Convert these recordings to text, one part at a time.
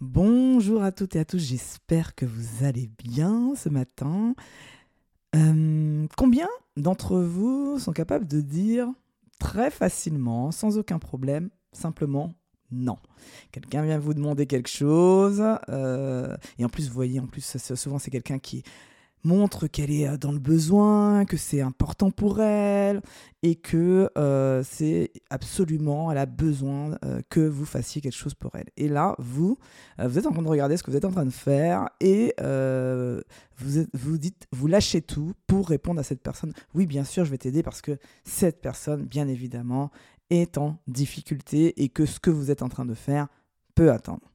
Bonjour à toutes et à tous, j'espère que vous allez bien ce matin. Euh, combien d'entre vous sont capables de dire très facilement, sans aucun problème, simplement non? Quelqu'un vient vous demander quelque chose, euh, et en plus, vous voyez, en plus, souvent c'est quelqu'un qui montre qu'elle est euh, dans le besoin, que c'est important pour elle et que euh, c'est absolument, elle a besoin euh, que vous fassiez quelque chose pour elle. Et là, vous, vous êtes en train de regarder ce que vous êtes en train de faire et vous, vous dites, vous lâchez tout pour répondre à cette personne. Oui, bien sûr, je vais t'aider parce que cette personne, bien évidemment, est en difficulté et que ce que vous êtes en train de faire peut attendre.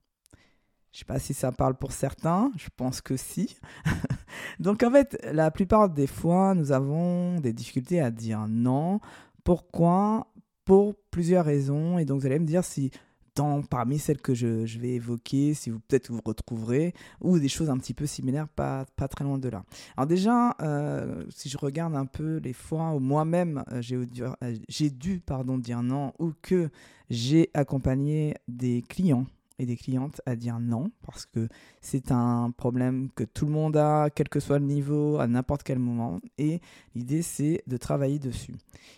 Je ne sais pas si ça parle pour certains, je pense que si. Donc en fait, la plupart des fois, nous avons des difficultés à dire non. Pourquoi? Pour plusieurs raisons. Et donc vous allez me dire si dans, parmi celles que je, vais évoquer, si vous peut-être vous retrouverez, ou des choses un petit peu similaires, pas, très loin de là. Alors déjà, euh, si je regarde un peu les fois où moi-même euh, j'ai dû, euh, j'ai dû pardon, dire non, ou que j'ai accompagné des clients des clientes à dire non parce que c'est un problème que tout le monde a, quel que soit le niveau, à n'importe quel moment. Et l'idée, c'est de travailler dessus.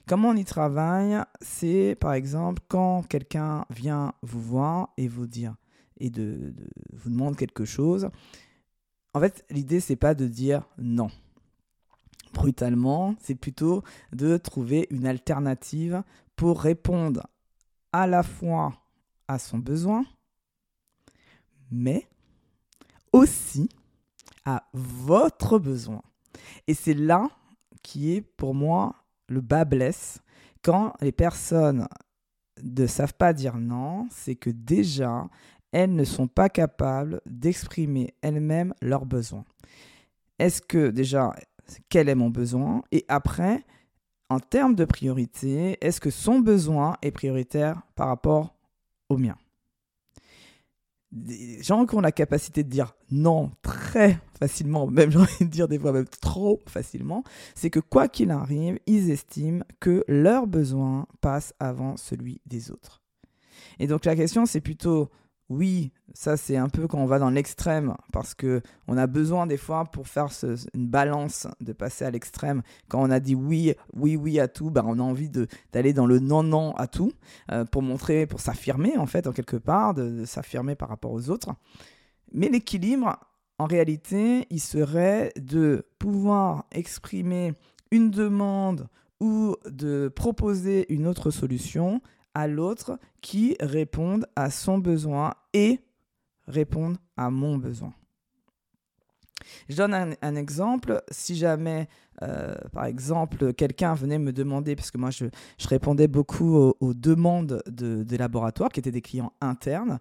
Comment on y travaille? C'est par exemple quand quelqu'un vient vous voir et vous dire et de, vous demande quelque chose. En fait, l'idée, c'est pas de dire non brutalement, c'est plutôt de trouver une alternative pour répondre à la fois à son besoin, mais aussi à votre besoin. Et c'est là qui est pour moi le bas blesse. Quand les personnes ne savent pas dire non, c'est que déjà, elles ne sont pas capables d'exprimer elles-mêmes leurs besoins. Est-ce que déjà, quel est mon besoin? Et après, en termes de priorité, est-ce que son besoin est prioritaire par rapport au mien? Des gens qui ont la capacité de dire non très facilement, même j'ai envie de dire des fois même trop facilement, c'est que quoi qu'il arrive, ils estiment que leur besoin passe avant celui des autres. Et donc la question c'est plutôt oui, ça c'est un peu quand on va dans l'extrême, parce que on a besoin des fois pour faire une balance de passer à l'extrême. Quand on a dit oui, oui, oui à tout, ben on a envie d'aller dans le non, non à tout, euh, pour montrer, pour s'affirmer en fait, en quelque part, de, s'affirmer par rapport aux autres. Mais l'équilibre, en réalité, il serait de pouvoir exprimer une demande ou de proposer une autre solution à l'autre qui répondent à son besoin et répondent à mon besoin. Je donne un, exemple. Si jamais, euh, par exemple, quelqu'un venait me demander, parce que moi, je, répondais beaucoup aux, demandes de, des laboratoires, qui étaient des clients internes,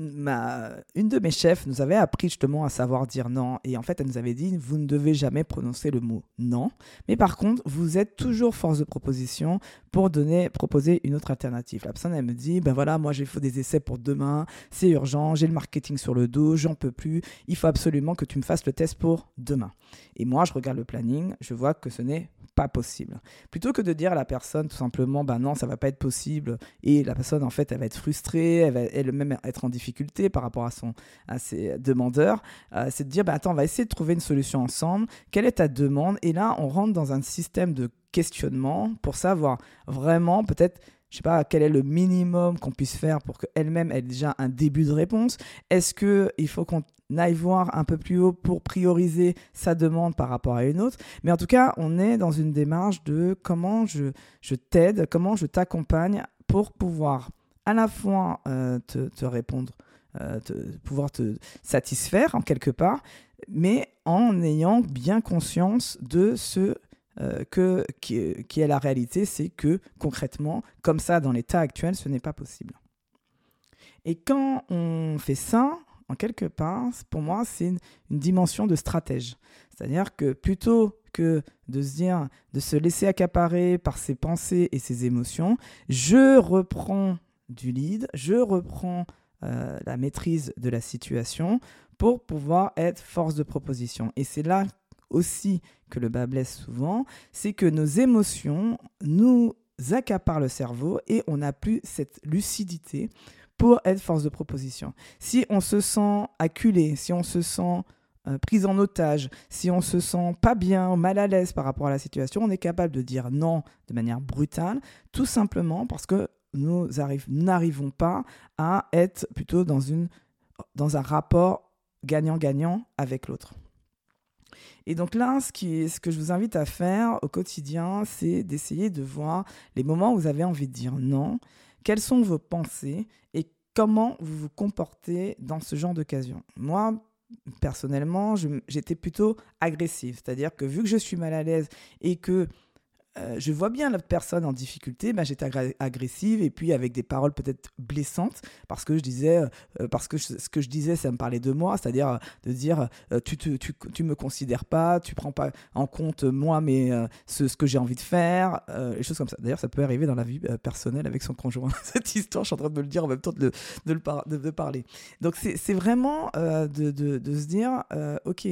ma, une de mes chefs nous avait appris justement à savoir dire non. Et en fait, elle nous avait dit, vous ne devez jamais prononcer le mot non. Mais par contre, vous êtes toujours force de proposition pour donner, proposer une autre alternative. La personne, elle me dit, ben voilà, moi j'ai fait des essais pour demain, c'est urgent, j'ai le marketing sur le dos, j'en peux plus, il faut absolument que tu me fasses le test pour demain. Et moi, je regarde le planning, je vois que ce n'est pas possible. Plutôt que de dire à la personne tout simplement, ben non, ça va pas être possible, et la personne, en fait, elle va être frustrée, elle va elle-même être en difficulté par rapport à, son, à ses demandeurs, euh, c'est de dire, ben attends, on va essayer de trouver une solution ensemble, quelle est ta demande? Et là, on rentre dans un système de questionnement pour savoir vraiment peut-être je sais pas quel est le minimum qu'on puisse faire pour qu'elle-même ait déjà un début de réponse. Est-ce qu'il faut qu'on aille voir un peu plus haut pour prioriser sa demande par rapport à une autre Mais en tout cas, on est dans une démarche de comment je, je t'aide, comment je t'accompagne pour pouvoir à la fois euh, te, répondre, euh, pouvoir te satisfaire en quelque part, mais en ayant bien conscience de ce euh, que, qui, est la réalité, c'est que concrètement, comme ça, dans l'état actuel, ce n'est pas possible. Et quand on fait ça, en quelque part, pour moi, c'est une, dimension de stratège. C'est-à-dire que plutôt que de se laisser accaparer par ses pensées et ses émotions, je reprends du lead, je reprends euh, la maîtrise de la situation pour pouvoir être force de proposition. Et c'est là aussi que le bas blesse souvent, c'est que nos émotions nous accaparent le cerveau et on n'a plus cette lucidité pour être force de proposition. Si on se sent acculé, si on se sent euh, prise en otage, si on se sent pas bien, mal à l'aise par rapport à la situation, on est capable de dire non de manière brutale, tout simplement parce que nous n'arrivons pas à être plutôt dans, une, dans un rapport gagnant-gagnant avec l'autre. Et donc là, ce, que je vous invite à faire au quotidien, c'est d'essayer de voir les moments où vous avez envie de dire non, quelles sont vos pensées et comment vous vous comportez dans ce genre d'occasion? Moi, personnellement, j'étais plutôt agressive, c'est-à-dire que vu que je suis mal à l'aise et que euh, je vois bien l'autre personne en difficulté, ben, j'étais agressive et puis avec des paroles peut-être blessantes parce que je disais, euh, parce que ce que je disais, ça me parlait de moi, c'est-à-dire euh, de dire tu, tu, tu, me considères pas, tu prends pas en compte moi, mais ce, ce, que j'ai envie de faire, les choses comme ça. D'ailleurs, ça peut arriver dans la vie personnelle avec son conjoint. Cette histoire, je suis en train de me le dire en même temps de, de, le de, parler. Donc, c'est vraiment de, de, se dire, ok,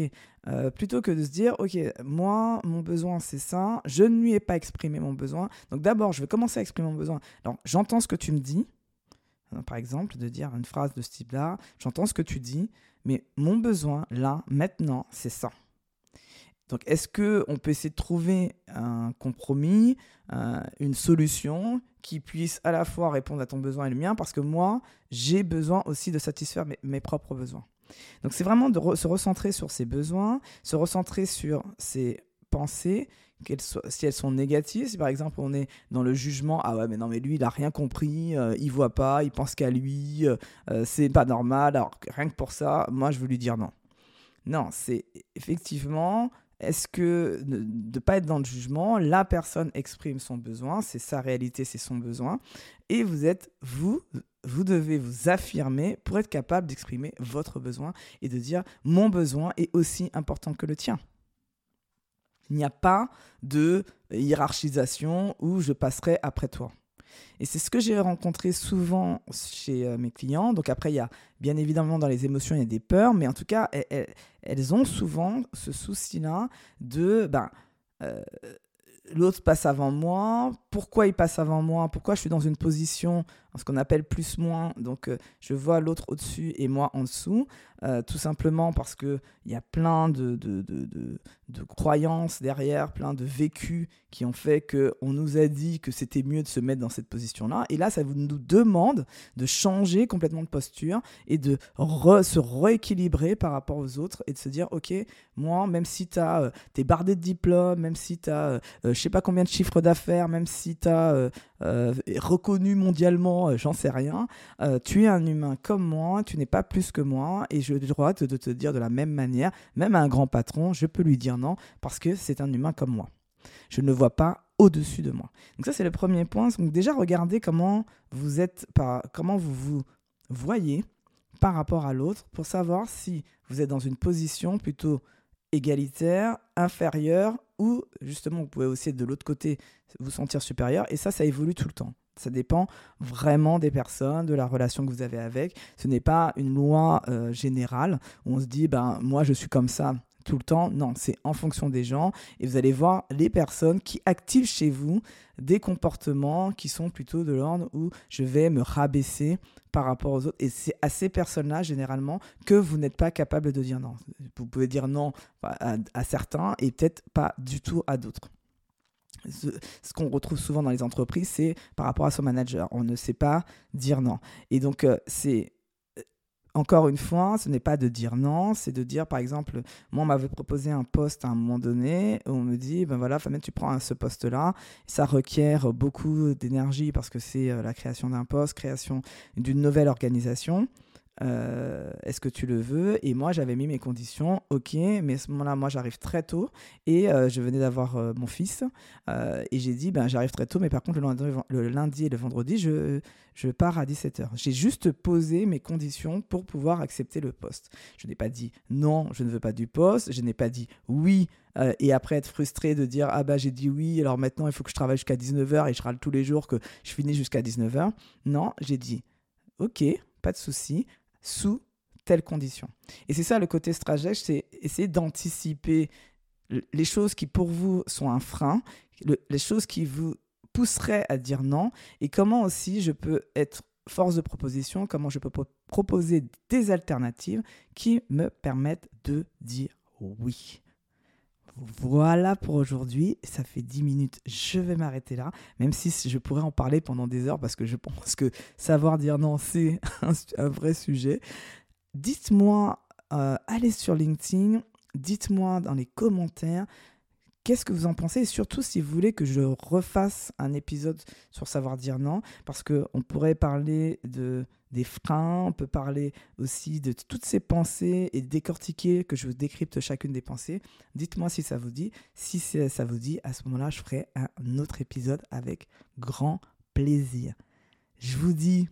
euh, plutôt que de se dire, ok, moi, mon besoin, c'est ça, je ne lui ai pas exprimé mon besoin. Donc d'abord, je vais commencer à exprimer mon besoin. Alors, j'entends ce que tu me dis, euh, par exemple, de dire une phrase de ce type-là, j'entends ce que tu dis, mais mon besoin, là, maintenant, c'est ça. Donc, est-ce qu'on peut essayer de trouver un compromis, euh, une solution qui puisse à la fois répondre à ton besoin et le mien? Parce que moi, j'ai besoin aussi de satisfaire mes propres besoins. Donc c'est vraiment de se recentrer sur ses besoins, se recentrer sur ses pensées, si elles sont négatives, si par exemple on est dans le jugement, ah ouais mais non mais lui il a rien compris, euh, il voit pas, il pense qu'à lui, euh, euh, c'est pas normal, alors rien que pour ça, moi je veux lui dire non. Non, c'est effectivement est-ce que de ne pas être dans le jugement, la personne exprime son besoin, c'est sa réalité, c'est son besoin, et vous êtes, vous, vous devez vous affirmer pour être capable d'exprimer votre besoin et de dire mon besoin est aussi important que le tien. Il n'y a pas de hiérarchisation où je passerai après toi. Et c'est ce que j'ai rencontré souvent chez euh, mes clients. Donc après, il y a bien évidemment dans les émotions, il y a des peurs, mais en tout cas, elles, ont souvent ce souci-là de, ben, euh, l'autre passe avant moi, pourquoi il passe avant moi, pourquoi je suis dans une position, ce qu'on appelle plus-moins, donc euh, je vois l'autre au-dessus et moi en dessous, euh, tout simplement parce qu'il y a plein de, de, de, de, croyances derrière, plein de vécus qui ont fait qu'on nous a dit que c'était mieux de se mettre dans cette position-là, et là ça nous demande de changer complètement de posture et de se rééquilibrer par rapport aux autres et de se dire, ok, moi, même si tu euh, es bardé de diplômes, même si tu as, je sais pas combien de chiffres d'affaires, même si tu as euh, reconnu mondialement, euh, j'en sais rien. Euh, tu es un humain comme moi, tu n'es pas plus que moi, et j'ai le droit de, te dire de la même manière, même à un grand patron, je peux lui dire non, parce que c'est un humain comme moi. Je ne le vois pas au-dessus de moi. Donc ça, c'est le premier point. Donc déjà, regardez comment vous êtes, comment vous vous voyez par rapport à l'autre pour savoir si vous êtes dans une position plutôt égalitaire, inférieur, ou justement vous pouvez aussi de l'autre côté, vous sentir supérieur, et ça, ça évolue tout le temps. Ça dépend vraiment des personnes, de la relation que vous avez avec. Ce n'est pas une loi euh, générale où on se dit, ben moi je suis comme ça, tout le temps. Non, c'est en fonction des gens. Et vous allez voir les personnes qui activent chez vous des comportements qui sont plutôt de l'ordre où je vais me rabaisser par rapport aux autres. Et c'est à ces personnes-là, généralement, que vous n'êtes pas capable de dire non. Vous pouvez dire non à, certains et peut-être pas du tout à d'autres. Ce, qu'on retrouve souvent dans les entreprises, c'est par rapport à son manager. On ne sait pas dire non. Et donc, euh, c'est encore une fois, ce n'est pas de dire non, c'est de dire, par exemple, moi, on m'avait proposé un poste à un moment donné, on me dit, ben voilà, Fabien, tu prends ce poste-là, ça requiert beaucoup d'énergie parce que c'est euh, la création d'un poste, création d'une nouvelle organisation. Euh, est-ce que tu le veux? Et moi, j'avais mis mes conditions, ok, mais à ce moment-là, moi, j'arrive très tôt et euh, je venais d'avoir euh, mon fils et j'ai dit, ben, j'arrive très tôt, mais par contre, le lundi, et le vendredi, je, je pars à 17h. J'ai juste posé mes conditions pour pouvoir accepter le poste. Je n'ai pas dit non, je ne veux pas du poste, je n'ai pas dit oui et après être frustré de dire ah bah j'ai dit oui, alors maintenant il faut que je travaille jusqu'à 19h et je râle tous les jours que je finis jusqu'à 19h. Non, j'ai dit ok, pas de souci, sous telles conditions. Et c'est ça le côté stratège, c'est essayer d'anticiper les choses qui pour vous sont un frein, les choses qui vous pousseraient à dire non, et comment aussi je peux être force de proposition, comment je peux proposer des alternatives qui me permettent de dire oui. Voilà pour aujourd'hui. Ça fait 10 minutes. Je vais m'arrêter là, même si je pourrais en parler pendant des heures parce que je pense que savoir dire non, c'est un, vrai sujet. Dites-moi, euh, allez sur LinkedIn, dites-moi dans les commentaires qu'est-ce que vous en pensez et surtout si vous voulez que je refasse un épisode sur savoir dire non parce que on pourrait parler de des freins, on peut parler aussi de toutes ces pensées et décortiquer que je vous décrypte chacune des pensées. Dites-moi si ça vous dit. Si ça vous dit, à ce moment-là, je ferai un autre épisode avec grand plaisir. Je vous dis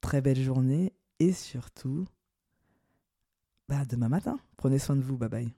très belle journée et surtout, bah, demain matin. Prenez soin de vous. Bye bye.